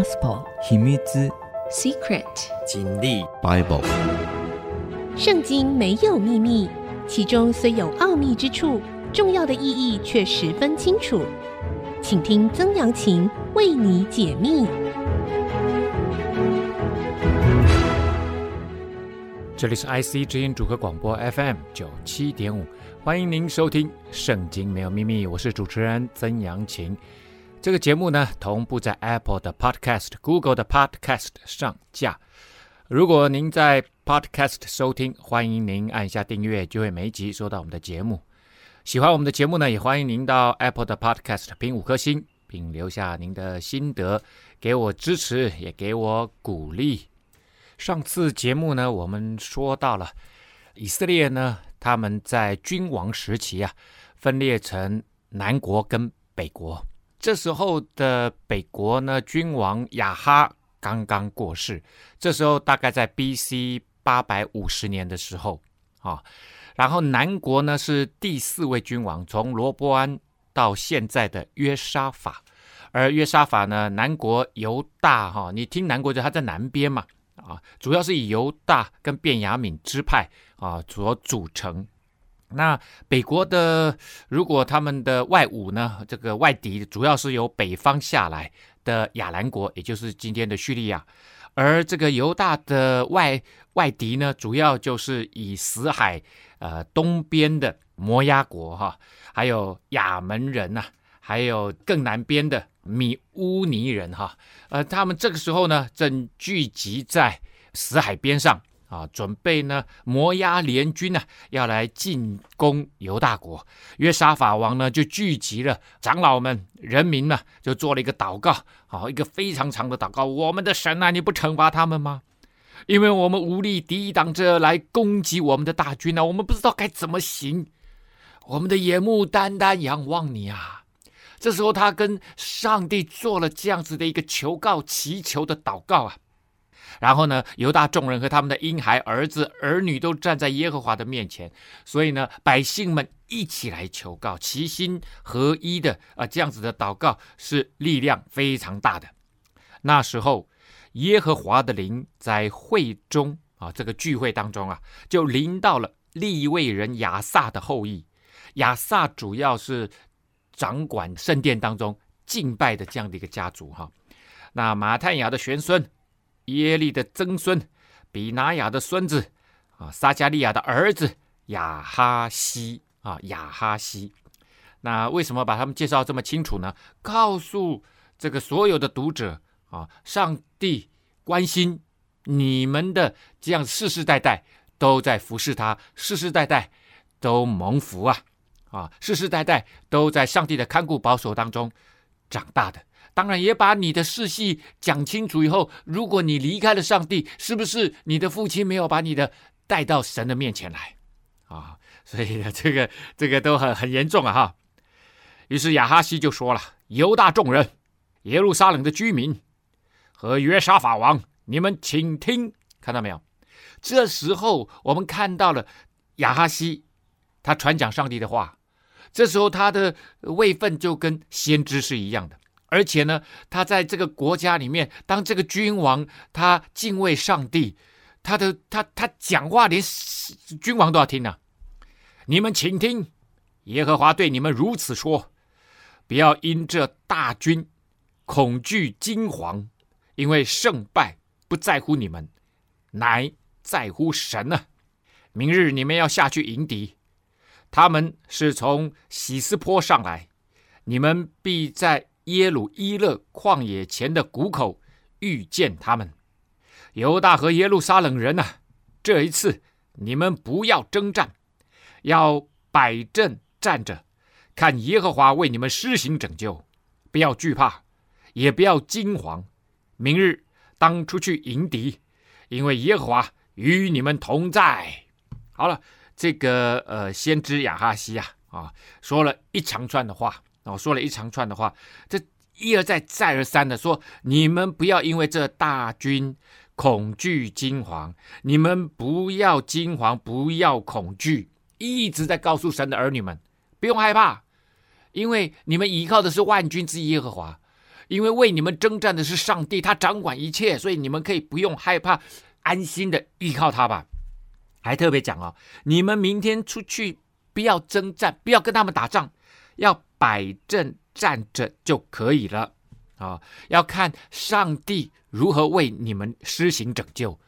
Gospel 秘密 Secret 经历 Bible 圣经没有秘密，其中虽有奥秘之处，重要的意义却十分清楚。请听曾阳晴为你解密。这里是 IC 之音主客广播 FM 九七点五，欢迎您收听《圣经没有秘密》，我是主持人曾阳晴。这个节目呢，同步在 Apple 的 Podcast、Google 的 Podcast 上架。如果您在 Podcast 收听，欢迎您按下订阅，就会每集收到我们的节目。喜欢我们的节目呢，也欢迎您到 Apple 的 Podcast 评五颗星，并留下您的心得，给我支持，也给我鼓励。上次节目呢，我们说到了以色列呢，他们在君王时期啊，分裂成南国跟北国。这时候的北国呢，君王亚哈刚刚过世，这时候大概在 B.C. 八百五十年的时候啊。然后南国呢是第四位君王，从罗波安到现在的约沙法，而约沙法呢，南国犹大哈，你听南国就他在南边嘛。啊，主要是以犹大跟便雅悯支派啊所组成。那北国的，如果他们的外侮呢，这个外敌主要是由北方下来的亚兰国，也就是今天的叙利亚。而这个犹大的外外敌呢，主要就是以死海呃东边的摩押国哈，还有亚门人呐、还有更南边的。米乌尼人哈，呃，他们这个时候呢，正聚集在死海边上啊，准备呢摩押联军呢要来进攻犹大国。约沙法王呢就聚集了长老们、人民呢，就做了一个祷告，好，一个非常长的祷告。我们的神啊，你不惩罚他们吗？因为我们无力抵挡着来攻击我们的大军啊，我们不知道该怎么行。我们的眼目单单仰望你啊。这时候，他跟上帝做了这样子的一个求告、祈求的祷告啊。然后呢，犹大众人和他们的婴孩、儿子、儿女都站在耶和华的面前，所以呢，百姓们一起来求告，齐心合一的啊，这样子的祷告是力量非常大的。那时候，耶和华的灵在会中啊，这个聚会当中啊，就临到了利未人亚萨的后裔。亚萨主要是。掌管圣殿当中敬拜的这样的一个家族哈，那马太雅的玄孙，耶利的曾孙，比拿雅的孙子啊，撒迦利亚的儿子亚哈西啊，亚哈西。那为什么把他们介绍这么清楚呢？告诉这个所有的读者啊，上帝关心你们的这样世世代代都在服侍他，世世代代都蒙福啊。啊，世世代代都在上帝的看顾保守当中长大的，当然也把你的世系讲清楚以后，如果你离开了上帝，是不是你的父亲没有把你的带到神的面前来？啊，所以呢，这个这个都很很严重啊！哈，于是亚哈西就说了：“犹大众人、耶路撒冷的居民和约沙法王，你们请听，看到没有？这时候我们看到了亚哈西，他传讲上帝的话。”这时候他的位分就跟先知是一样的，而且呢，他在这个国家里面当这个君王，他敬畏上帝，他的他他讲话连君王都要听呢、啊。你们请听，耶和华对你们如此说：不要因这大军恐惧惊惶，因为胜败不在乎你们，乃在乎神呢、啊。明日你们要下去迎敌。他们是从喜斯坡上来，你们必在耶鲁伊勒旷野前的谷口遇见他们。犹大和耶路撒冷人呐，这一次你们不要征战，要摆阵站着，看耶和华为你们施行拯救。不要惧怕，也不要惊惶。明日当出去迎敌，因为耶和华与你们同在。好了。这个呃，先知亚哈西呀，啊，说了一长串的话，哦，说了一长串的话，这一而再，再而三的说，你们不要因为这大军恐惧惊惶，你们不要惊惶，不要恐惧，一直在告诉神的儿女们，不用害怕，因为你们依靠的是万军之耶和华，因为为你们征战的是上帝，他掌管一切，所以你们可以不用害怕，安心的依靠他吧。还特别讲哦，你们明天出去不要征战，不要跟他们打仗，要摆正站着就可以了啊、要看上帝如何为你们施行拯救。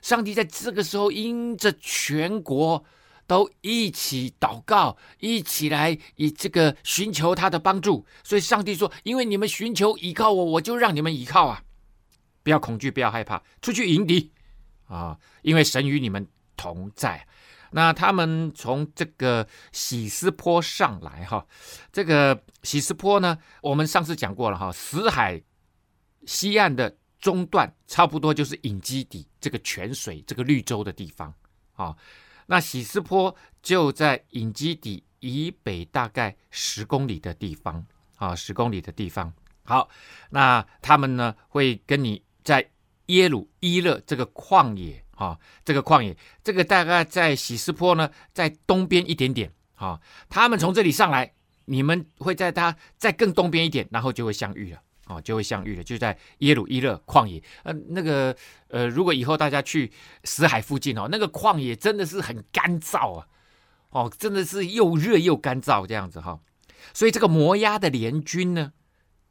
上帝在这个时候因着全国都一起祷告，一起来以这个寻求他的帮助。所以上帝说：“因为你们寻求依靠我，我就让你们依靠啊！不要恐惧，不要害怕，出去迎敌啊！因为神与你们。”同在，那他们从这个喜斯坡上来哈，这个喜斯坡呢，我们上次讲过了哈，死海西岸的中段，差不多就是隐基底这个泉水这个绿洲的地方啊。那喜斯坡就在隐基底以北大概十公里的地方啊，十公里的地方。好，那他们呢会跟你在耶鲁伊勒这个旷野。啊、哦，这个旷野，这个大概在喜斯坡呢，在东边一点点。啊、哦，他们从这里上来，你们会在它再更东边一点，然后就会相遇了。哦，就会相遇了，就在耶鲁伊勒旷野。呃，那个呃，如果以后大家去死海附近哦，那个旷野真的是很干燥啊。哦，真的是又热又干燥这样子哈、所以这个摩押的联军呢，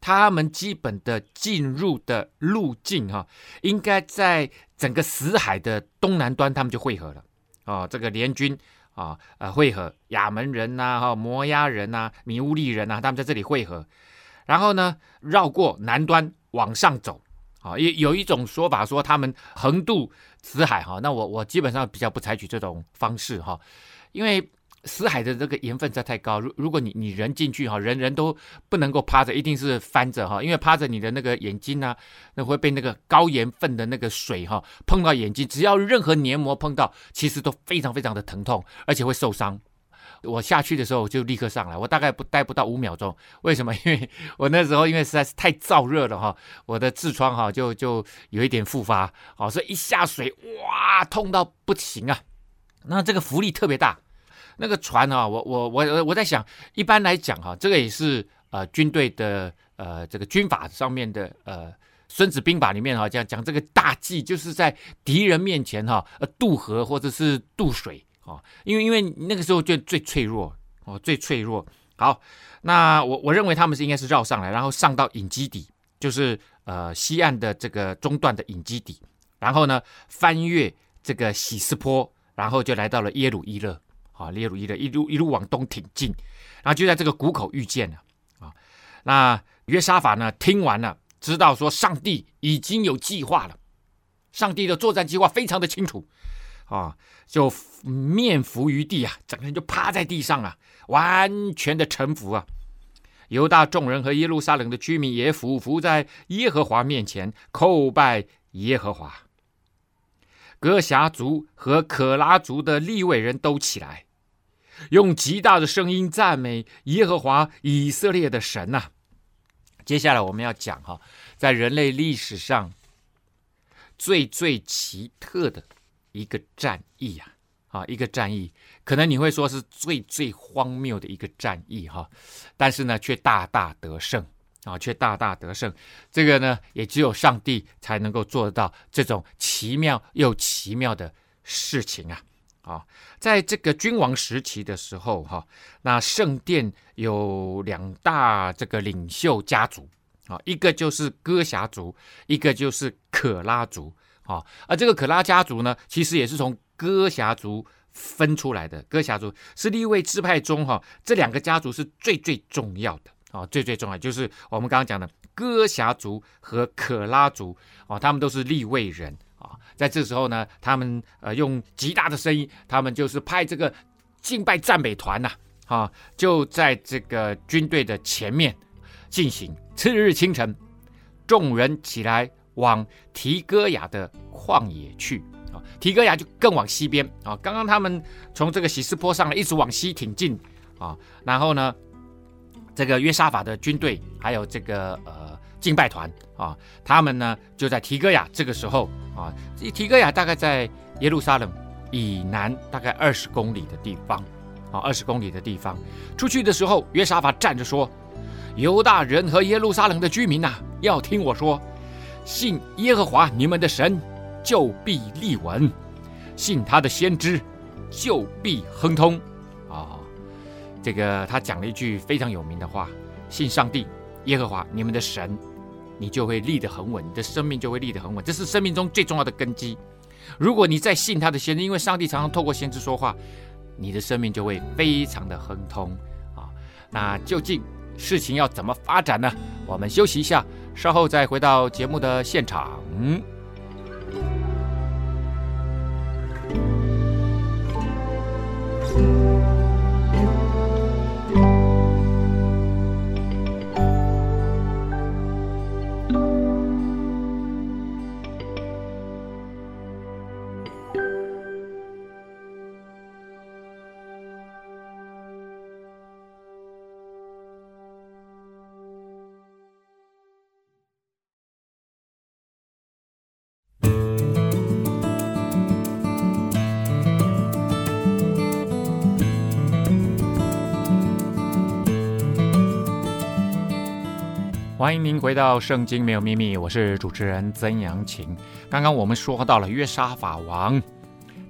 他们基本的进入的路径哈、应该在。整个死海的东南端，他们就汇合了。哦，这个联军啊，呃，汇合亚门人呐，哈，摩押人呐，米乌利人呐，他们在这里汇合。然后呢，绕过南端往上走。啊，有有一种说法说他们横渡死海。哈，那我我基本上比较不采取这种方式哈，因为。死海的这个盐分在太高，如如果你你人进去哈，人人都不能够趴着，一定是翻着哈，因为趴着你的那个眼睛呢，那会被那个高盐分的那个水哈碰到眼睛，只要任何黏膜碰到，其实都非常非常的疼痛，而且会受伤。我下去的时候就立刻上来，我大概不待不到五秒钟，为什么？因为我那时候因为实在是太燥热了哈，我的痔疮哈就就有一点复发，好，所以一下水哇，痛到不行啊。那这个浮力特别大。那个船啊，我我我我在想，一般来讲哈，这个也是呃军队的呃这个军法上面的呃《孙子兵法》里面哈讲讲这个大忌，就是在敌人面前哈呃渡河或者是渡水啊，因为因为那个时候就最脆弱哦，最脆弱。好，那我我认为他们是应该是绕上来，然后上到隐基底，就是呃西岸的这个中段的隐基底，然后呢翻越这个喜斯坡，然后就来到了耶鲁伊勒。啊，列鲁伊的一路一路往东挺进，然后就在这个谷口遇见了啊。那约沙法呢，听完了，知道说上帝已经有计划了，上帝的作战计划非常的清楚啊，就面伏于地啊，整个人就趴在地上啊，完全的臣服啊。犹大众人和耶路撒冷的居民也俯伏在耶和华面前叩拜耶和华。哥辖族和可拉族的利未人都起来，用极大的声音赞美耶和华以色列的神呐、接下来我们要讲哈，在人类历史上最最奇特的一个战役啊，啊，一个战役，可能你会说是最最荒谬的一个战役哈，但是呢，却大大得胜。啊，却大大得胜，这个呢，也只有上帝才能够做得到这种奇妙又奇妙的事情啊！啊，在这个君王时期的时候，哈，那圣殿有两大这个领袖家族啊，一个就是哥辖族，一个就是可拉族啊。而这个可拉家族呢，其实也是从哥辖族分出来的。哥辖族是立位支派中哈，这两个家族是最最重要的。哦，最最重要就是我们刚刚讲的哥霞族和可拉族哦，他们都是立位人啊、在这时候呢，他们呃用极大的声音，他们就是派这个敬拜赞美团呐，啊、就在这个军队的前面进行。次日清晨，众人起来往提哥雅的旷野去啊、提哥雅就更往西边啊、刚刚他们从这个喜斯坡上来，一直往西挺进啊、然后呢。这个约沙法的军队，还有这个呃敬拜团啊，他们呢就在提哥亚。这个时候啊，提哥亚大概在耶路撒冷以南大概二十公里的地方啊，二十公里的地方。出去的时候，约沙法站着说：“犹大人和耶路撒冷的居民呐、要听我说，信耶和华你们的神，就必立稳；信他的先知，就必亨通。这个他讲了一句非常有名的话：信上帝耶和华你们的神，你就会立得很稳，你的生命就会立得很稳。这是生命中最重要的根基。如果你再信他的先知，因为上帝常常透过先知说话，你的生命就会非常的亨通啊。那究竟事情要怎么发展呢？我们休息一下，稍后再回到节目的现场。欢迎您回到《圣经没有秘密》，我是主持人曾阳晴。刚刚我们说到了约沙法王，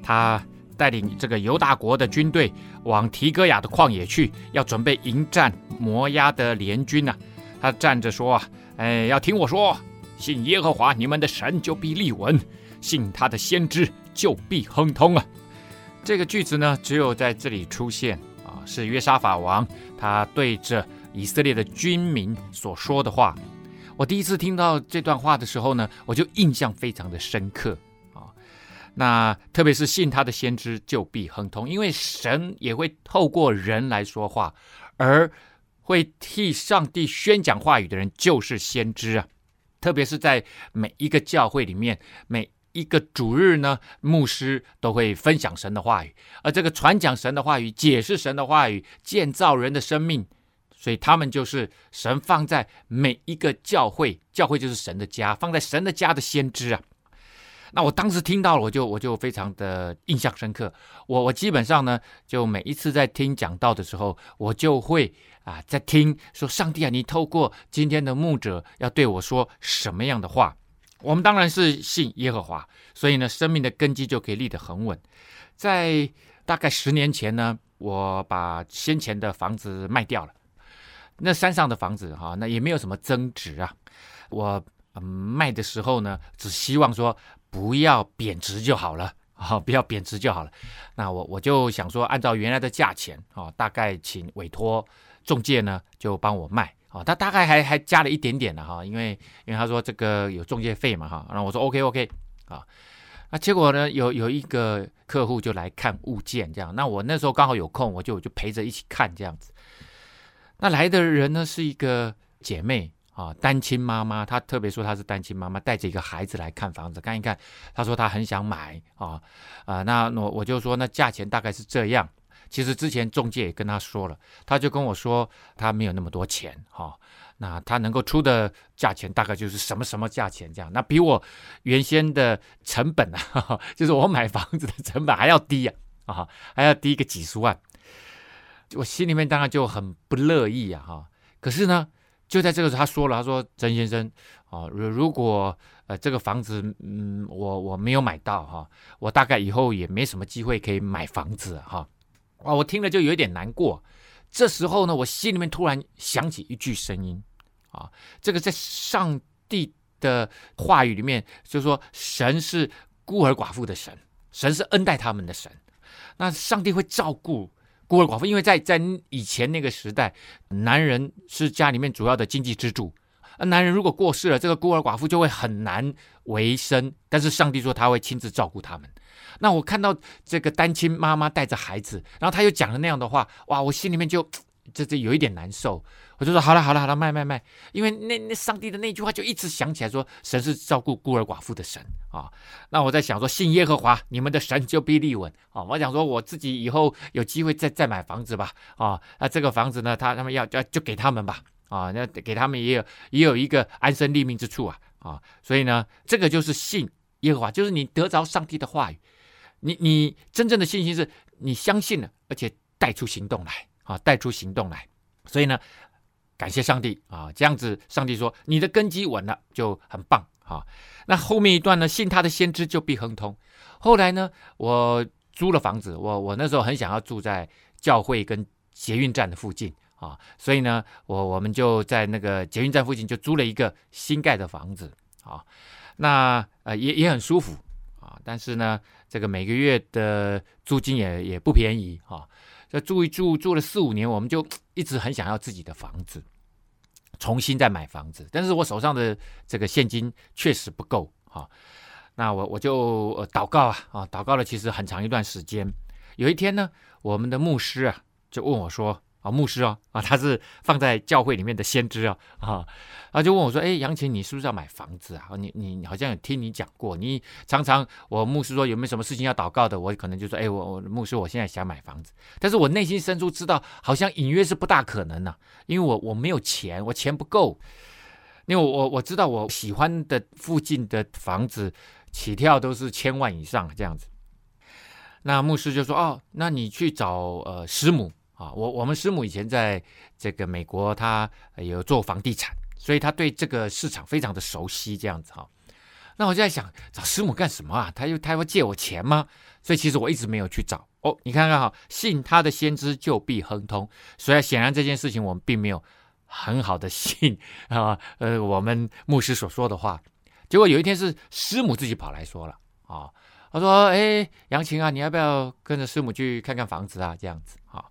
他带领这个犹大国的军队往提哥亚的旷野去，要准备迎战摩押的联军呢、啊。他站着说：“啊，哎，要听我说，信耶和华你们的神就必立稳，信他的先知就必亨通啊。”这个句子呢，只有在这里出现啊，是约沙法王他对着。以色列的军民所说的话，我第一次听到这段话的时候呢，我就印象非常的深刻啊。那特别是信他的先知就必亨通，因为神也会透过人来说话，而会替上帝宣讲话语的人就是先知啊。特别是在每一个教会里面，每一个主日呢，牧师都会分享神的话语，而这个传讲神的话语、解释神的话语、建造人的生命。所以他们就是神放在每一个教会，教会就是神的家，放在神的家的先知啊。那我当时听到了，我就我就非常的印象深刻。我我基本上呢，就每一次在听讲道的时候，我就会啊在听说上帝啊，你透过今天的牧者要对我说什么样的话？我们当然是信耶和华，所以呢，生命的根基就可以立得很稳。在大概十年前呢，我把先前的房子卖掉了。那山上的房子哈，那也没有什么增值啊。我卖的时候呢，只希望说不要贬值就好了 啊，不要贬值就好了。那我我就想说，按照原来的价钱啊，大概请委托中介呢就帮我卖啊。他大概还还加了一点点的哈，因为因为他说这个有中介费嘛哈。然后我说 OK OK 啊。那结果呢，有有一个客户就来看物件这样。那我那时候刚好有空，我就我就陪着一起看这样子。那来的人呢，是一个姐妹啊，单亲妈妈。她特别说她是单亲妈妈，带着一个孩子来看房子，看一看。她说她很想买啊啊，那我我就说那价钱大概是这样。其实之前中介也跟她说了，她就跟我说她没有那么多钱哈、那她能够出的价钱大概就是什么什么价钱这样。那比我原先的成本啊，就是我买房子的成本还要低啊啊，还要低个几十万。我心里面当然就很不乐意啊，哈！可是呢，就在这个时候，他说了，他说：“曾先生，啊，如如果呃这个房子，嗯，我我没有买到哈，我大概以后也没什么机会可以买房子哈。”哇，我听了就有点难过。这时候呢，我心里面突然响起一句声音啊，这个在上帝的话语里面，就是说神是孤儿寡妇的神，神是恩待他们的神，那上帝会照顾。孤儿寡妇，因为在在以前那个时代，男人是家里面主要的经济支柱。而男人如果过世了，这个孤儿寡妇就会很难为生。但是上帝说他会亲自照顾他们。那我看到这个单亲妈妈带着孩子，然后他又讲了那样的话，哇，我心里面就这这有一点难受。我就说好了好了好了，卖卖卖，因为那那上帝的那句话就一直想起来说，神是照顾孤儿寡妇的神啊。那我在想说，信耶和华你们的神就必立稳啊。我想说我自己以后有机会再再买房子吧啊。那这个房子呢，他他们要要就给他们吧啊。那给他们也有也有一个安身立命之处啊啊。所以呢，这个就是信耶和华，就是你得着上帝的话语，你你真正的信心是你相信了，而且带出行动来啊，带出行动来。所以呢。感谢上帝啊，这样子，上帝说你的根基稳了，就很棒啊。那后面一段呢，信他的先知就必亨通。后来呢，我租了房子，我我那时候很想要住在教会跟捷运站的附近啊，所以呢，我我们就在那个捷运站附近就租了一个新盖的房子啊。那呃也也很舒服啊，但是呢，这个每个月的租金也也不便宜啊。要住一住住了四五年，我们就 一直很想要自己的房子，重新再买房子。但是我手上的这个现金确实不够啊。那我我就祷告啊啊，祷告了其实很长一段时间。有一天呢，我们的牧师啊就问我说。啊，牧师哦，啊，他是放在教会里面的先知啊，啊，他就问我说：“哎，杨琴，你是不是要买房子啊？你你好像有听你讲过，你常常我牧师说有没有什么事情要祷告的，我可能就说：哎，我我牧师，我现在想买房子，但是我内心深处知道，好像隐约是不大可能呐、啊，因为我我没有钱，我钱不够，因为我我我知道我喜欢的附近的房子起跳都是千万以上这样子。那牧师就说：哦，那你去找呃师母。”啊，我我们师母以前在这个美国，他有做房地产，所以他对这个市场非常的熟悉。这样子哈，那我就在想，找师母干什么啊？他又他要借我钱吗？所以其实我一直没有去找。哦，你看看哈，信他的先知就必亨通。所以显然这件事情我们并没有很好的信 啊，呃，我们牧师所说的话。结果有一天是师母自己跑来说了啊，他说：“哎，杨琴啊，你要不要跟着师母去看看房子啊？这样子啊。”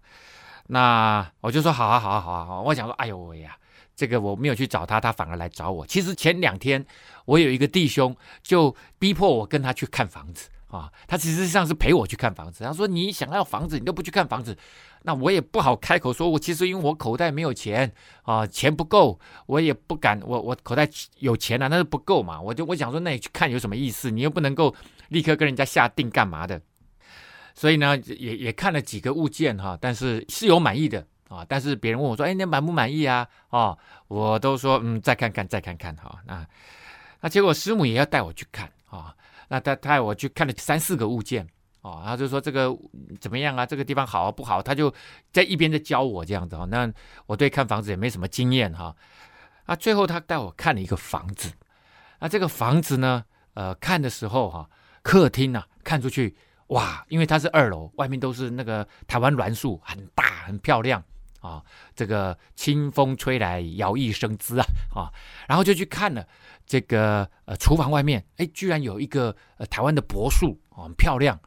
那我就说好啊，好啊，好啊，好！我想说，哎呦喂呀，这个我没有去找他，他反而来找我。其实前两天我有一个弟兄就逼迫我跟他去看房子啊，他其实上是陪我去看房子。他说你想要房子，你都不去看房子，那我也不好开口说。我其实因为我口袋没有钱啊，钱不够，我也不敢。我我口袋有钱啊，但是不够嘛。我就我想说，那你去看有什么意思？你又不能够立刻跟人家下定干嘛的。所以呢，也也看了几个物件哈，但是是有满意的啊。但是别人问我说：“哎，你满不满意啊？”哦，我都说：“嗯，再看看，再看看。”哈，那那结果师母也要带我去看啊。那他带我去看了三四个物件哦，他就说这个怎么样啊？这个地方好啊不好？他就在一边在教我这样子哈。那我对看房子也没什么经验哈。啊，最后他带我看了一个房子。那这个房子呢，呃，看的时候哈，客厅啊，看出去。哇，因为它是二楼，外面都是那个台湾栾树，很大很漂亮啊。这个清风吹来，摇曳生姿啊啊。然后就去看了这个呃厨房外面，哎，居然有一个呃台湾的柏树，哦，很漂亮。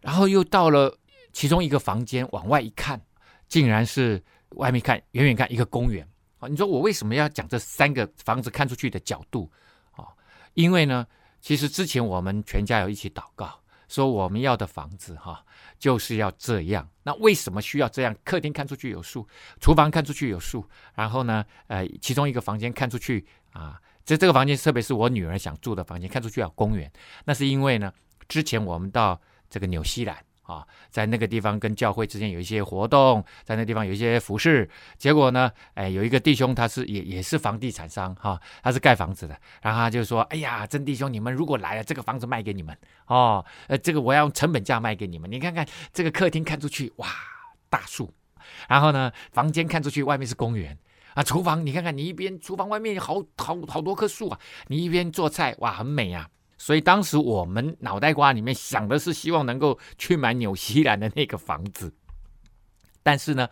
然后又到了其中一个房间，往外一看，竟然是外面看远远看一个公园啊。你说我为什么要讲这三个房子看出去的角度啊？因为呢，其实之前我们全家有一起祷告。说我们要的房子哈，就是要这样。那为什么需要这样？客厅看出去有树，厨房看出去有树，然后呢，呃，其中一个房间看出去啊，这这个房间特别是我女儿想住的房间，看出去有公园。那是因为呢，之前我们到这个纽西兰。啊，在那个地方跟教会之间有一些活动，在那地方有一些服饰。结果呢，哎，有一个弟兄，他是也也是房地产商哈，他是盖房子的。然后他就说：“哎呀，曾弟兄，你们如果来了，这个房子卖给你们哦，呃，这个我要用成本价卖给你们。你看看这个客厅看出去，哇，大树。然后呢，房间看出去，外面是公园啊。厨房你看看，你一边厨房外面有好好好多棵树啊，你一边做菜，哇，很美啊。”所以当时我们脑袋瓜里面想的是希望能够去买纽西兰的那个房子，但是呢，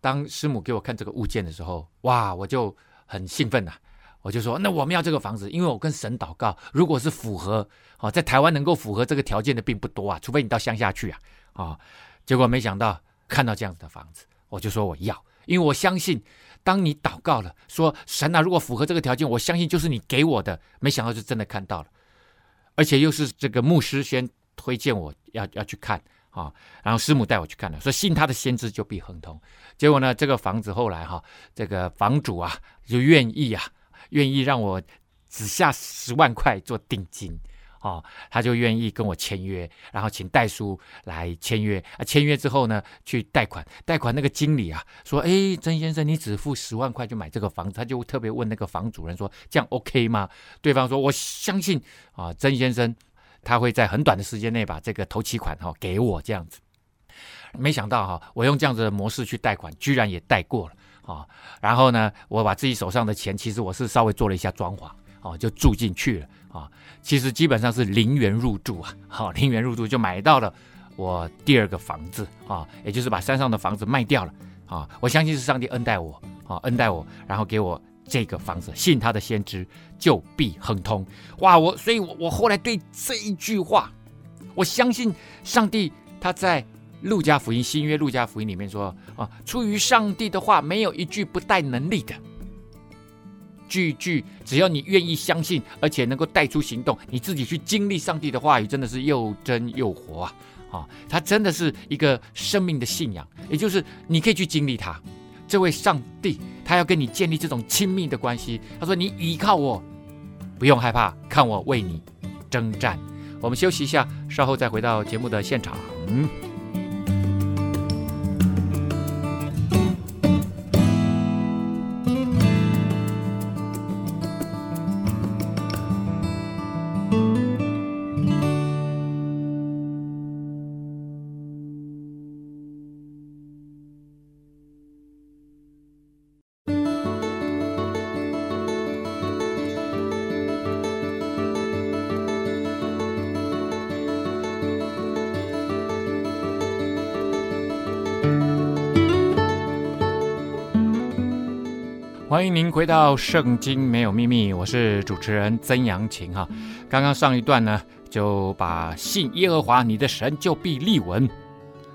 当师母给我看这个物件的时候，哇，我就很兴奋呐、啊！我就说，那我们要这个房子，因为我跟神祷告，如果是符合，哦，在台湾能够符合这个条件的并不多啊，除非你到乡下去啊，啊、哦，结果没想到看到这样子的房子，我就说我要，因为我相信，当你祷告了，说神啊，如果符合这个条件，我相信就是你给我的，没想到就真的看到了。而且又是这个牧师先推荐我要要去看啊，然后师母带我去看了，说信他的先知就必亨通。结果呢，这个房子后来哈，这个房主啊就愿意啊，愿意让我只下十万块做定金。哦，他就愿意跟我签约，然后请代书来签约啊。签约之后呢，去贷款，贷款那个经理啊说：“哎，曾先生，你只付十万块就买这个房子。”他就特别问那个房主人说：“这样 OK 吗？”对方说：“我相信啊，曾先生他会在很短的时间内把这个头期款哈给我这样子。”没想到哈，我用这样子的模式去贷款，居然也贷过了啊，然后呢，我把自己手上的钱，其实我是稍微做了一下装潢，啊，就住进去了啊。其实基本上是零元入住啊，好，零元入住就买到了我第二个房子啊，也就是把山上的房子卖掉了啊。我相信是上帝恩待我啊，恩待我，然后给我这个房子。信他的先知，就必亨通。哇，我所以我，我我后来对这一句话，我相信上帝他在。路加福音新约路加福音里面说啊，出于上帝的话，没有一句不带能力的，句句只要你愿意相信，而且能够带出行动，你自己去经历上帝的话语，真的是又真又活啊！啊，他真的是一个生命的信仰，也就是你可以去经历他，这位上帝，他要跟你建立这种亲密的关系。他说：“你依靠我，不用害怕，看我为你征战。”我们休息一下，稍后再回到节目的现场。回到《圣经没有秘密》，我是主持人曾阳晴哈。刚刚上一段呢，就把信耶和华你的神就必立稳，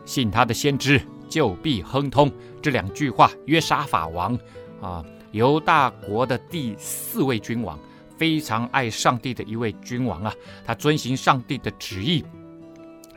信他的先知就必亨通这两句话。约沙法王啊，犹大国的第四位君王，非常爱上帝的一位君王啊，他遵行上帝的旨意，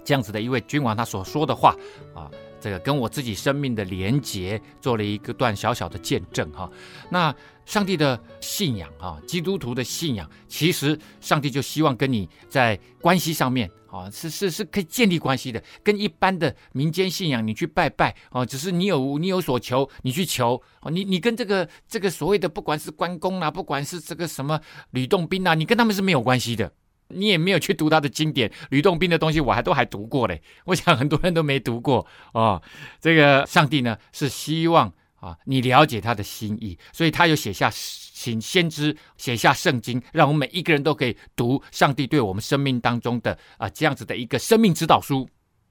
这样子的一位君王，他所说的话啊。这个跟我自己生命的连结做了一个段小小的见证哈。那上帝的信仰啊，基督徒的信仰，其实上帝就希望跟你在关系上面啊，是是是可以建立关系的。跟一般的民间信仰，你去拜拜啊，只是你有你有所求，你去求哦，你你跟这个这个所谓的不管是关公啊，不管是这个什么吕洞宾啊，你跟他们是没有关系的。你也没有去读他的经典，吕洞宾的东西我还都还读过嘞。我想很多人都没读过哦。这个上帝呢是希望啊你了解他的心意，所以他有写下请先知写下圣经，让我们每一个人都可以读上帝对我们生命当中的啊这样子的一个生命指导书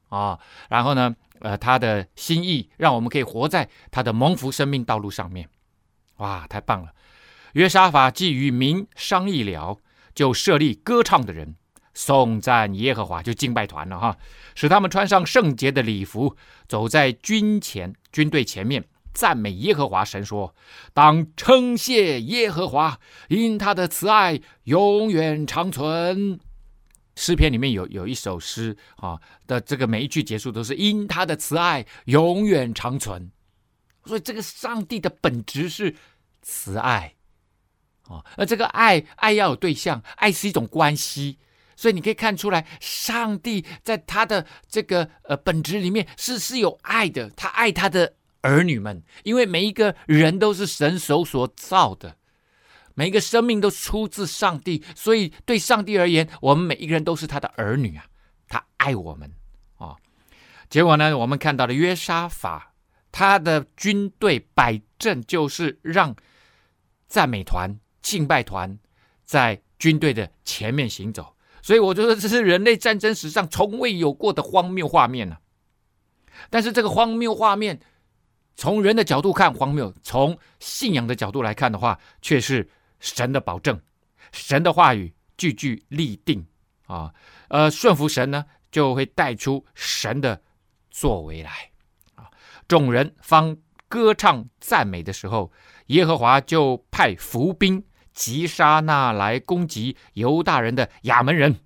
啊。然后呢，呃，他的心意让我们可以活在他的蒙福生命道路上面。哇，太棒了！约沙法既与民商议了。就设立歌唱的人，颂赞耶和华，就敬拜团了哈，使他们穿上圣洁的礼服，走在军前军队前面，赞美耶和华神说：“当称谢耶和华，因他的慈爱永远长存。”诗篇里面有有一首诗啊的这个每一句结束都是因他的慈爱永远长存，所以这个上帝的本质是慈爱。哦，而这个爱，爱要有对象，爱是一种关系，所以你可以看出来，上帝在他的这个呃本质里面是是有爱的，他爱他的儿女们，因为每一个人都是神手所造的，每一个生命都出自上帝，所以对上帝而言，我们每一个人都是他的儿女啊，他爱我们啊、哦。结果呢，我们看到了约沙法，他的军队摆阵就是让赞美团。敬拜团在军队的前面行走，所以我觉得这是人类战争史上从未有过的荒谬画面呢、啊。但是这个荒谬画面，从人的角度看荒谬，从信仰的角度来看的话，却是神的保证，神的话语句句立定啊。呃，顺服神呢，就会带出神的作为来啊。众人方歌唱赞美的时候，耶和华就派伏兵。击杀那来攻击犹大人的亚门人、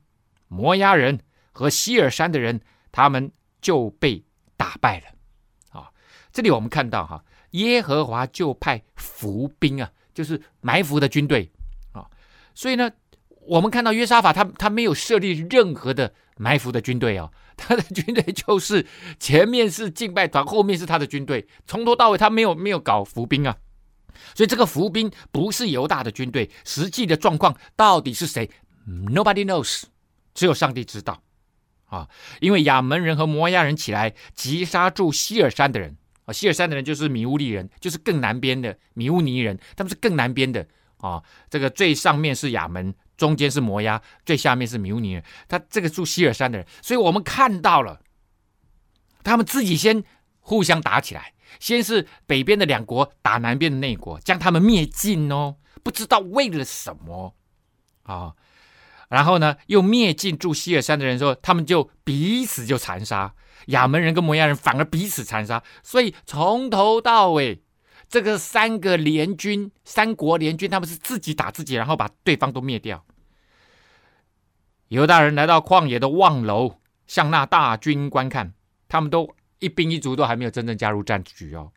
摩押人和希尔山的人，他们就被打败了。啊，这里我们看到哈，耶和华就派伏兵啊，就是埋伏的军队啊。所以呢，我们看到约沙法他他没有设立任何的埋伏的军队啊，他的军队就是前面是敬拜团，后面是他的军队，从头到尾他没有没有搞伏兵啊。所以这个伏兵不是犹大的军队，实际的状况到底是谁？Nobody knows，只有上帝知道啊！因为亚门人和摩押人起来击杀住希尔山的人啊，希尔山的人就是米乌利人，就是更南边的米乌尼人，他们是更南边的啊。这个最上面是亚门，中间是摩押，最下面是米乌尼人。他这个住希尔山的人，所以我们看到了，他们自己先互相打起来，先是北边的两国打南边的那国，将他们灭尽哦，不知道为了什么啊。然后呢，又灭尽住希尔山的人说，他们就彼此就残杀。亚门人跟摩押人反而彼此残杀，所以从头到尾，这个三个联军、三国联军，他们是自己打自己，然后把对方都灭掉。犹大人来到旷野的望楼，向那大军观看，他们都一兵一卒都还没有真正加入战局哦，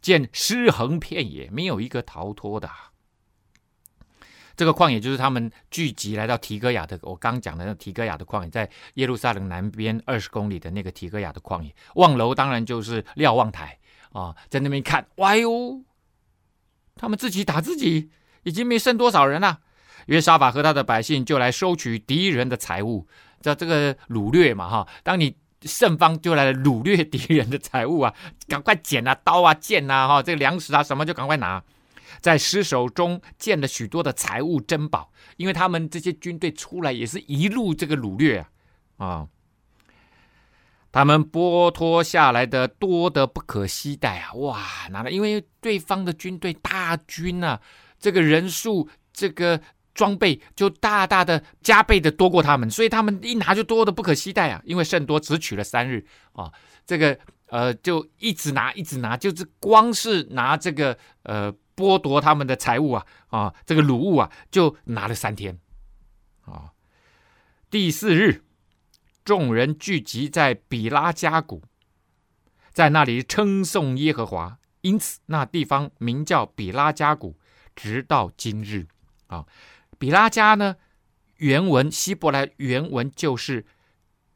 见尸横遍野，没有一个逃脱的。这个旷野就是他们聚集来到提哥亚的，我刚讲的那提哥亚的旷野，在耶路撒冷南边二十公里的那个提哥亚的旷野。望楼当然就是瞭望台啊，在那边看，哇哟，他们自己打自己，已经没剩多少人了。约沙法和他的百姓就来收取敌人的财物，叫这个掳掠嘛哈。当你胜方就来了掳掠敌人的财物啊，赶快捡啊，刀啊，剑啊，哈，这个粮食啊什么就赶快拿。在失手中见了许多的财物珍宝，因为他们这些军队出来也是一路这个掳掠啊，他们剥脱下来的多得不可携带啊，哇，拿了，因为对方的军队大军啊，这个人数、这个装备就大大的加倍的多过他们，所以他们一拿就多的不可期待啊，因为甚多只取了三日啊，这个呃就一直拿一直拿，就是光是拿这个呃。剥夺他们的财物啊啊，这个掳物啊，就拿了三天啊。第四日，众人聚集在比拉加谷，在那里称颂耶和华，因此那地方名叫比拉加谷，直到今日啊。比拉加呢，原文希伯来原文就是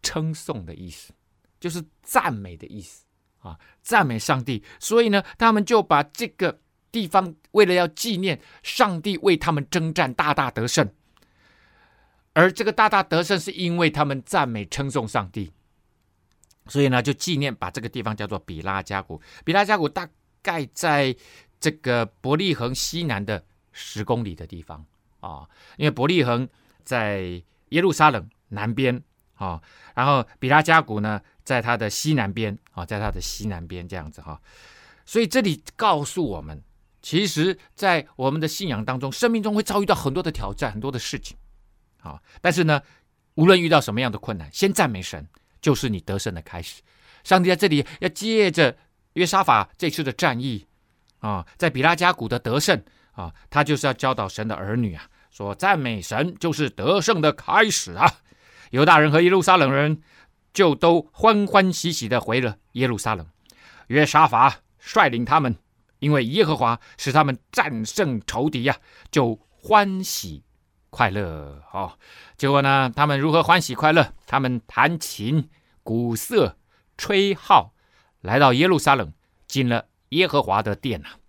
称颂的意思，就是赞美的意思啊，赞美上帝。所以呢，他们就把这个。地方为了要纪念上帝为他们征战大大得胜，而这个大大得胜是因为他们赞美称颂上帝，所以呢就纪念把这个地方叫做比拉加谷。比拉加谷大概在这个伯利恒西南的十公里的地方啊，因为伯利恒在耶路撒冷南边啊，然后比拉加谷呢在它的西南边啊，在它的西南边这样子哈，所以这里告诉我们。其实，在我们的信仰当中，生命中会遭遇到很多的挑战，很多的事情，啊，但是呢，无论遇到什么样的困难，先赞美神，就是你得胜的开始。上帝在这里要借着约沙法这次的战役，啊，在比拉加谷的得胜，啊，他就是要教导神的儿女啊，说赞美神就是得胜的开始啊。犹大人和耶路撒冷人就都欢欢喜喜的回了耶路撒冷，约沙法率领他们。因为耶和华使他们战胜仇敌呀、就欢喜快乐哦。结果呢，他们如何欢喜快乐？他们弹琴、鼓瑟、吹号，来到耶路撒冷，进了耶和华的殿呐、啊，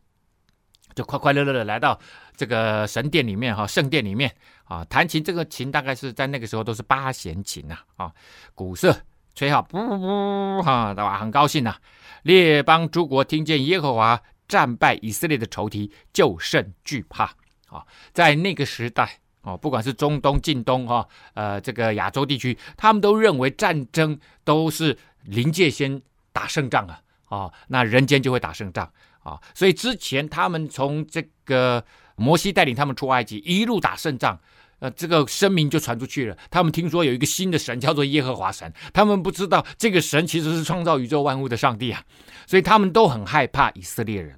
就快快乐乐的来到这个神殿里面哈，圣殿里面啊，弹琴。这个琴大概是在那个时候都是八弦琴呐啊，鼓瑟、吹号，呜呜哈，对吧？很高兴呐、啊。列邦诸国听见耶和华。战败以色列的仇敌就甚惧怕啊！在那个时代哦，不管是中东、近东哈，呃，这个亚洲地区，他们都认为战争都是临界先打胜仗啊，啊，那人间就会打胜仗啊。所以之前他们从这个摩西带领他们出埃及，一路打胜仗，呃，这个声名就传出去了。他们听说有一个新的神叫做耶和华神，他们不知道这个神其实是创造宇宙万物的上帝啊，所以他们都很害怕以色列人。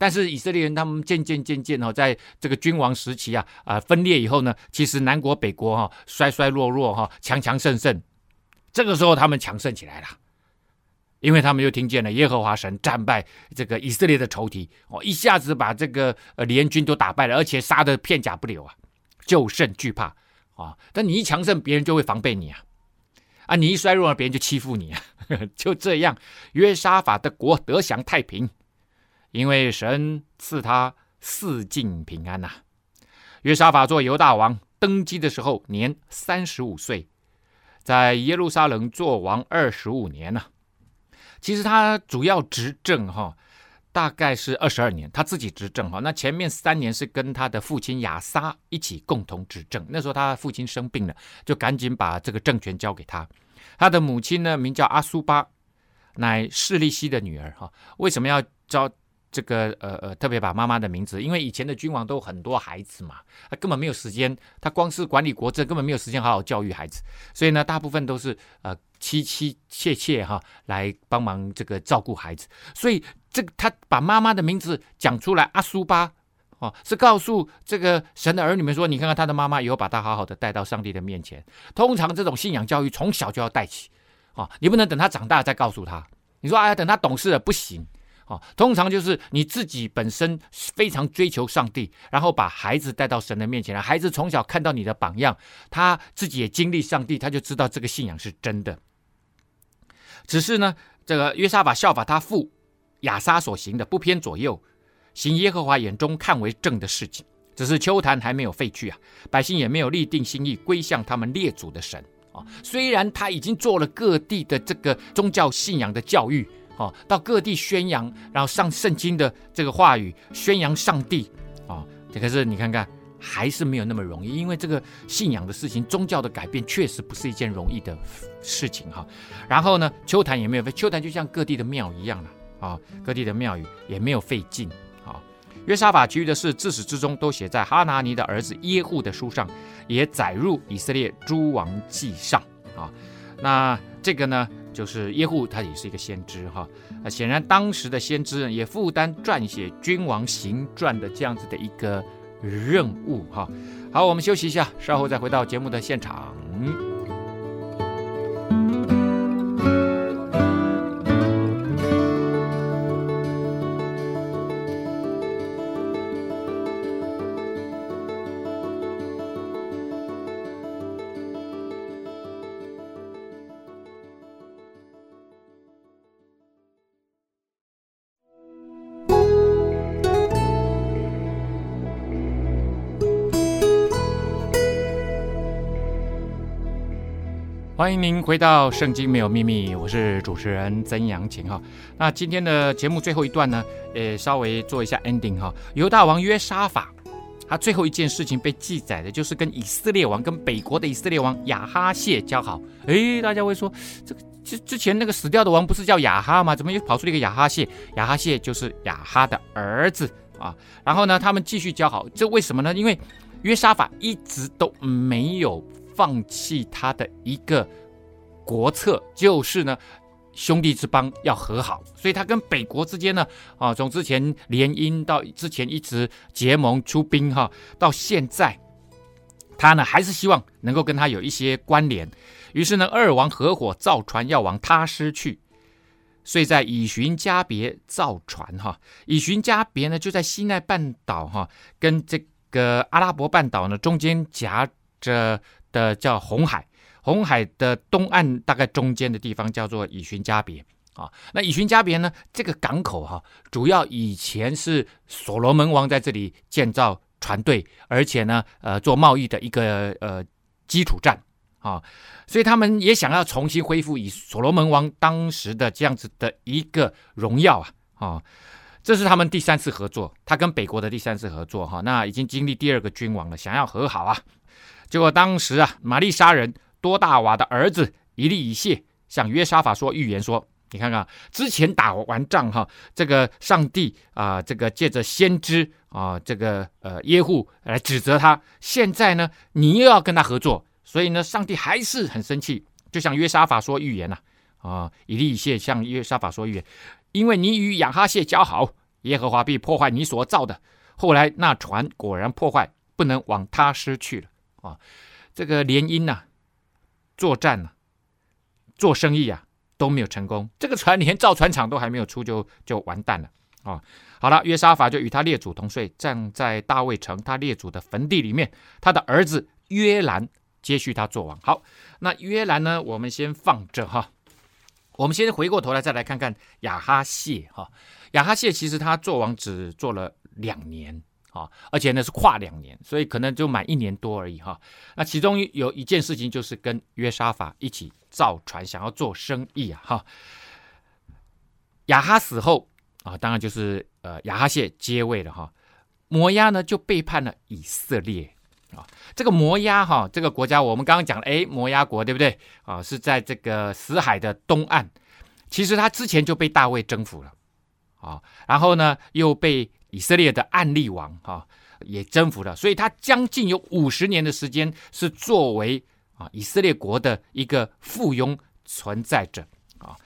但是以色列人他们渐渐渐渐哈，在这个君王时期啊啊分裂以后呢，其实南国北国哈衰衰弱弱哈强强盛盛，这个时候他们强盛起来了，因为他们又听见了耶和华神战败这个以色列的仇敌哦，一下子把这个呃联军都打败了，而且杀得片甲不留啊，就甚惧怕啊！但你一强盛，别人就会防备你啊，啊你一衰弱了，别人就欺负你啊，就这样，约沙法的国得享太平。因为神赐他四境平安呐、约沙法做犹大王，登基的时候年三十五岁，在耶路撒冷做王二十五年呐、其实他主要执政哈，大概是二十二年，他自己执政哈。那前面三年是跟他的父亲亚撒一起共同执政。那时候他父亲生病了，就赶紧把这个政权交给他。他的母亲呢，名叫阿苏巴，乃势利西的女儿哈。为什么要招？这个呃呃，特别把妈妈的名字，因为以前的君王都很多孩子嘛，他根本没有时间，他光是管理国政，根本没有时间好好教育孩子，所以呢，大部分都是呃妻妻妾妾哈来帮忙这个照顾孩子，所以这个他把妈妈的名字讲出来，阿苏巴哦，是告诉这个神的儿女们说，你看看他的妈妈以后把他好好的带到上帝的面前。通常这种信仰教育从小就要带起啊，你不能等他长大再告诉他，你说哎呀，等他懂事了不行。哦，通常就是你自己本身非常追求上帝，然后把孩子带到神的面前来。孩子从小看到你的榜样，他自己也经历上帝，他就知道这个信仰是真的。只是呢，这个约沙法效法他父亚撒所行的，不偏左右，行耶和华眼中看为正的事情。只是秋坛还没有废去啊，百姓也没有立定心意归向他们列祖的神啊。虽然他已经做了各地的这个宗教信仰的教育。哦，到各地宣扬，然后上圣经的这个话语，宣扬上帝，啊，这可是你看看，还是没有那么容易，因为这个信仰的事情，宗教的改变确实不是一件容易的事情哈。然后呢，邱坛也没有废，邱坛就像各地的庙一样了啊，各地的庙宇也没有费劲啊。约沙法其余的事，自始至终都写在哈拿尼的儿子耶户的书上，也载入以色列诸王记上啊。那这个呢？就是耶户，他也是一个先知哈。啊，显然当时的先知也负担撰写君王行传的这样子的一个任务哈。好，我们休息一下，稍后再回到节目的现场。欢迎您回到《圣经没有秘密》，我是主持人曾阳晴哈。那今天的节目最后一段呢，呃，稍微做一下 ending 哈。犹大王约沙法，他最后一件事情被记载的就是跟以色列王、跟北国的以色列王亚哈谢交好。诶，大家会说，这个之之前那个死掉的王不是叫亚哈吗？怎么又跑出了一个亚哈谢？亚哈谢就是亚哈的儿子啊。然后呢，他们继续交好，这为什么呢？因为约沙法一直都没有。放弃他的一个国策，就是呢，兄弟之邦要和好，所以他跟北国之间呢，啊，从之前联姻到之前一直结盟出兵哈，到现在，他呢还是希望能够跟他有一些关联，于是呢，二王合伙造船要往他施去，所以在以寻迦别造船哈，以寻迦别呢就在西奈半岛哈，跟这个阿拉伯半岛呢中间夹着。的叫红海，红海的东岸大概中间的地方叫做以寻加别啊。那以寻加别呢，这个港口哈、主要以前是所罗门王在这里建造船队，而且呢，呃，做贸易的一个呃基础站啊。所以他们也想要重新恢复以所罗门王当时的这样子的一个荣耀啊啊。这是他们第三次合作，他跟北国的第三次合作哈、那已经经历第二个君王了，想要和好啊。结果当时啊，玛利沙人多大瓦的儿子以利以谢向约沙法说预言说：“你看看，之前打完仗哈，这个上帝啊，这个借着先知啊，这个呃耶户来指责他，现在呢，你又要跟他合作，所以呢，上帝还是很生气，就向约沙法说预言呐啊，以利以谢向约沙法说预言，因为你与亚哈谢交好，耶和华必破坏你所造的。后来那船果然破坏，不能往他施去了。”啊，这个联姻呐、作战呐、做生意啊都没有成功。这个船连造船厂都还没有出就，就完蛋了啊！好了，约沙法就与他列祖同睡，站在大卫城他列祖的坟地里面。他的儿子约兰接续他做王。好，那约兰呢，我们先放着哈。我们先回过头来再来看看亚哈谢哈。亚哈谢其实他做王只做了两年。啊，而且呢是跨两年，所以可能就满一年多而已哈。那其中有一件事情就是跟约沙法一起造船，想要做生意啊哈。亚哈死后啊，当然就是呃亚哈谢接位了哈。摩押呢就背叛了以色列啊。这个摩押哈，这个国家我们刚刚讲了，哎，摩押国对不对啊？是在这个死海的东岸。其实他之前就被大卫征服了啊，然后呢又被以色列的案例王哈也征服了，所以他将近有五十年的时间是作为啊以色列国的一个附庸存在着啊。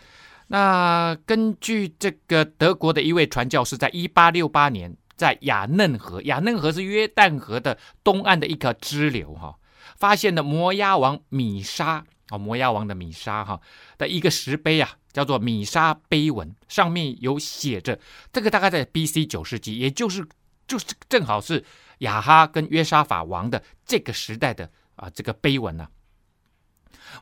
那根据这个德国的一位传教士，在一八六八年，在雅嫩河，雅嫩河是约旦河的东岸的一个支流，哈，发现了摩押王米沙啊，摩押王的米沙哈的一个石碑啊，叫做米沙碑文，上面有写着，这个大概在 B.C. 九世纪，也就是就是正好是亚哈跟约沙法王的这个时代的啊这个碑文呢、啊。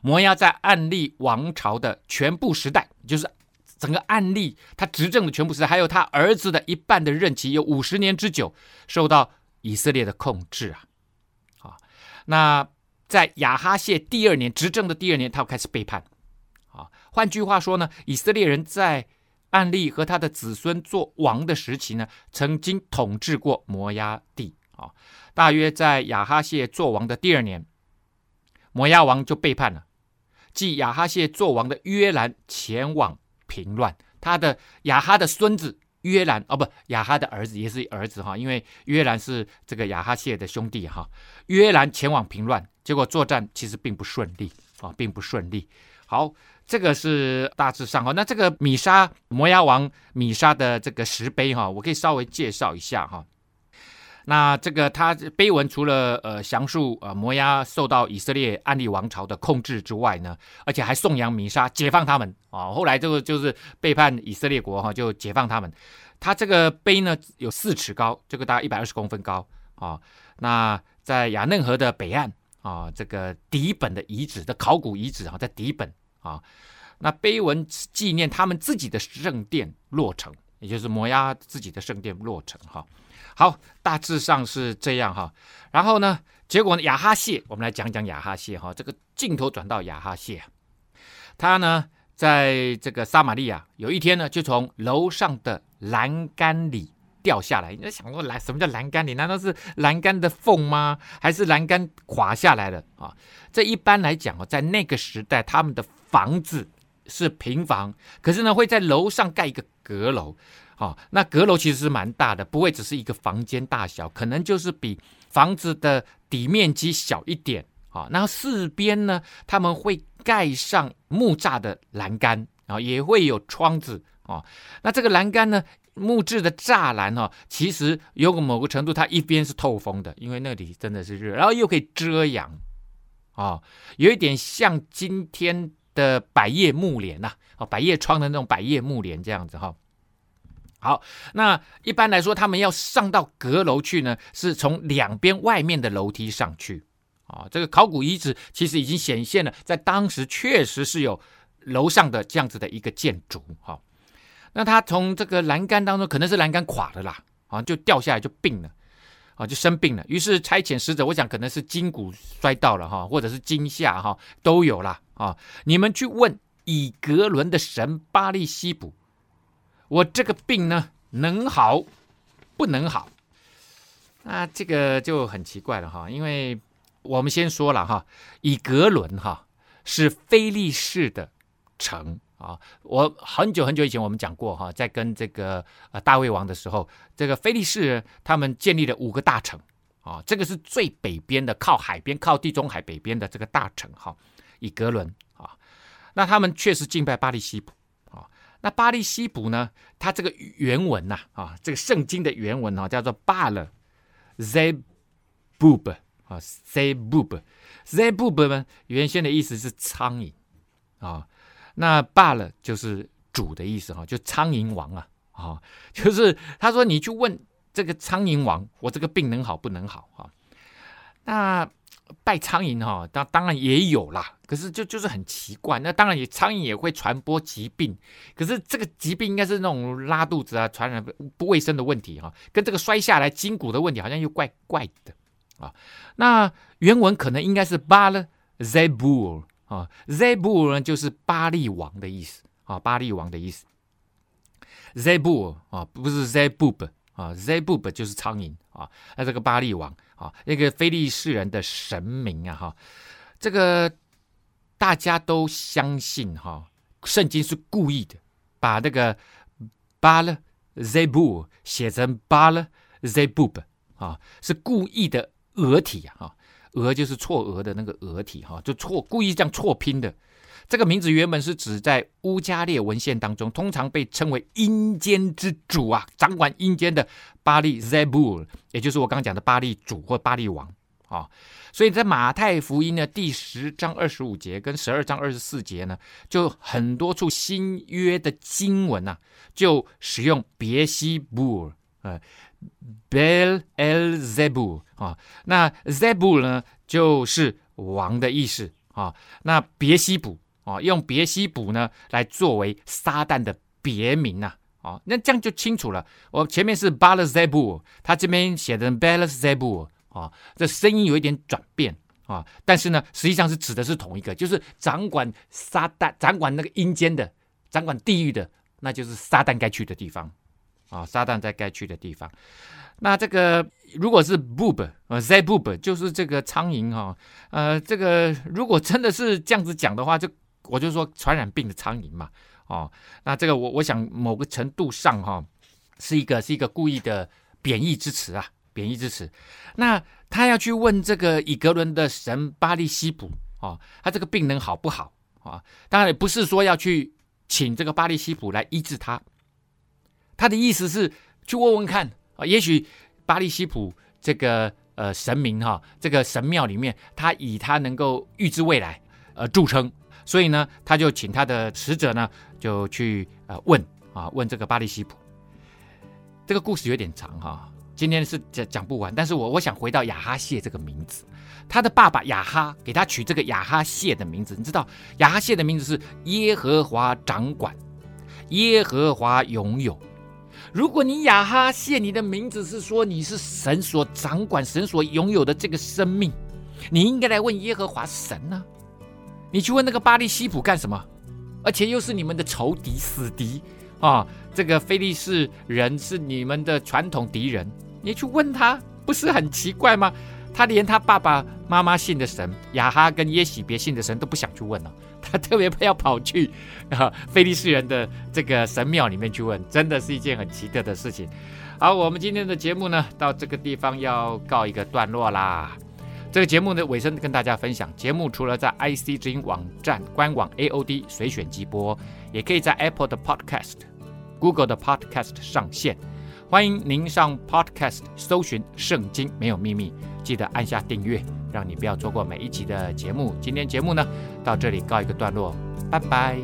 摩押在暗利王朝的全部时代，就是整个暗利他执政的全部时代，还有他儿子的一半的任期，有五十年之久，受到以色列的控制啊。啊，那在亚哈谢第二年执政的第二年，他开始背叛。啊，换句话说呢，以色列人在暗利和他的子孙做王的时期呢，曾经统治过摩押地。啊，大约在亚哈谢做王的第二年。摩押王就背叛了，继亚哈谢做王的约兰前往平乱，他的亚哈的孙子约兰哦不，亚哈的儿子也是儿子哈，因为约兰是这个亚哈谢的兄弟哈。约兰前往平乱，结果作战其实并不顺利啊，并不顺利。好，这个是大致上哈。那这个米沙摩押王米沙的这个石碑哈，我可以稍微介绍一下哈。那这个他碑文除了呃详述呃摩押受到以色列安利王朝的控制之外呢，而且还颂扬米沙解放他们啊。后来这个就是背叛以色列国哈，就解放他们。他这个碑呢有四尺高，这个大概一百二十公分高啊。那在亚嫩河的北岸啊，这个底本的遗址的考古遗址啊，在底本啊。那碑文纪念他们自己的圣殿落成，也就是摩押自己的圣殿落成哈。好，大致上是这样哈。然后呢，结果呢，亚哈谢，我们来讲讲亚哈谢哈。这个镜头转到亚哈谢，他呢，在这个撒玛利亚，有一天呢，就从楼上的栏杆里掉下来。你在想说，栏什么叫栏杆你？难道是栏杆的缝吗？还是栏杆垮下来了啊？这一般来讲哦，在那个时代，他们的房子是平房，可是呢，会在楼上盖一个阁楼。哦，那阁楼其实是蛮大的，不会只是一个房间大小，可能就是比房子的底面积小一点。啊，然后四边呢，他们会盖上木栅的栏杆，啊，也会有窗子。啊，那这个栏杆呢，木质的栅栏哈，其实有个某个程度，它一边是透风的，因为那里真的是热，然后又可以遮阳。啊，有一点像今天的百叶木帘呐，啊，百叶窗的那种百叶木帘这样子哈。好，那一般来说，他们要上到阁楼去呢，是从两边外面的楼梯上去。啊，这个考古遗址其实已经显现了，在当时确实是有楼上的这样子的一个建筑。哈，那他从这个栏杆当中，可能是栏杆垮了啦，啊，就掉下来就病了，啊，就生病了。于是差遣使者，我想可能是筋骨摔到了哈，或者是惊吓哈，都有啦。啊。你们去问以格伦的神巴力西卜。我这个病呢，能好不能好？那这个就很奇怪了哈，因为我们先说了哈，以格伦哈是非利士的城啊。我很久很久以前我们讲过哈，在跟这个呃大卫王的时候，这个菲利士他们建立了五个大城啊，这个是最北边的，靠海边、靠地中海北边的这个大城哈，以格伦啊。那他们确实敬拜巴力西卜。那巴力西卜呢？它这个原文呐，啊，这个圣经的原文啊，叫做巴勒 Zebub 啊，Zebub Zebub 呢，原先的意思是苍蝇啊。那罢了就是主的意思哈，就苍蝇王啊，啊，就是他说你去问这个苍蝇王，我这个病能好不能好啊？那。拜苍蝇哈，当当然也有啦，可是就就是很奇怪。那当然也苍蝇也会传播疾病，可是这个疾病应该是那种拉肚子啊、传染不卫生的问题哈，跟这个摔下来筋骨的问题好像又怪怪的啊。那原文可能应该是巴勒 Zebul 啊，Zebu 呢就是巴力王的意思啊，巴力王的意思。Zebu 啊，不是 Zebub 啊，Zebub 就是苍蝇啊。那这个巴力王啊，那个非利士人的神明啊，哈，这个大家都相信哈，圣经是故意的，把那个巴勒 Zebul 写成巴勒 Zebub 啊，是故意的讹体啊，俄就是错俄的那个俄体哈，就错故意这样错拼的。这个名字原本是指在乌加列文献当中，通常被称为阴间之主啊，掌管阴间的巴力 Zebul，也就是我刚刚讲的巴力主或巴力王啊。所以在马太福音的第十章二十五节跟十二章二十四节呢，就很多处新约的经文啊，就使用别西布尔，呃，Bel El Zebul 啊，那 Zebul 呢就是王的意思啊，那别西卜。啊，用别西卜呢来作为撒旦的别名呐，啊，那这样就清楚了。我前面是巴勒塞布，他这边写的巴勒塞布，啊，这声音有一点转变啊，但是呢，实际上是指的是同一个，就是掌管撒旦、掌管那个阴间的、掌管地狱的，那就是撒旦该去的地方啊，撒旦在该去的地方。那这个如果是 boob 呃 zebub 就是这个苍蝇哈，呃，这个如果真的是这样子讲的话，就我就说传染病的苍蝇嘛，哦，那这个我我想某个程度上哈，是一个是一个故意的贬义之词啊，贬义之词。那他要去问这个以格伦的神巴利西卜啊，他这个病能好不好啊？当然不是说要去请这个巴利西卜来医治他，他的意思是去问问看啊，也许巴力西普这个呃神明哈，这个神庙里面，他以他能够预知未来而著称。所以呢，他就请他的使者呢，就去呃问啊，问这个巴力西普。这个故事有点长哈、今天是讲讲不完。但是我我想回到亚哈谢这个名字，他的爸爸亚哈给他取这个亚哈谢的名字。你知道亚哈谢的名字是耶和华掌管，耶和华拥有。如果你亚哈谢，你的名字是说你是神所掌管、神所拥有的这个生命，你应该来问耶和华神呢、你去问那个巴力西卜干什么？而且又是你们的仇敌、死敌啊！这个非利士人是你们的传统敌人，你去问他不是很奇怪吗？他连他爸爸妈妈信的神亚哈跟耶洗别信的神都不想去问了，他 特别要跑去 啊非利士人的这个神庙里面去问，真的是一件很奇特的事情。好，我们今天的节目呢，到这个地方要告一个段落啦。这个节目的尾声跟大家分享，节目除了在 IC 之音网站官网 AOD 随选即播，也可以在 Apple 的 Podcast、Google 的 Podcast 上线。欢迎您上 Podcast 搜寻“圣经没有秘密”，记得按下订阅，让你不要错过每一集的节目。今天节目呢到这里告一个段落拜拜。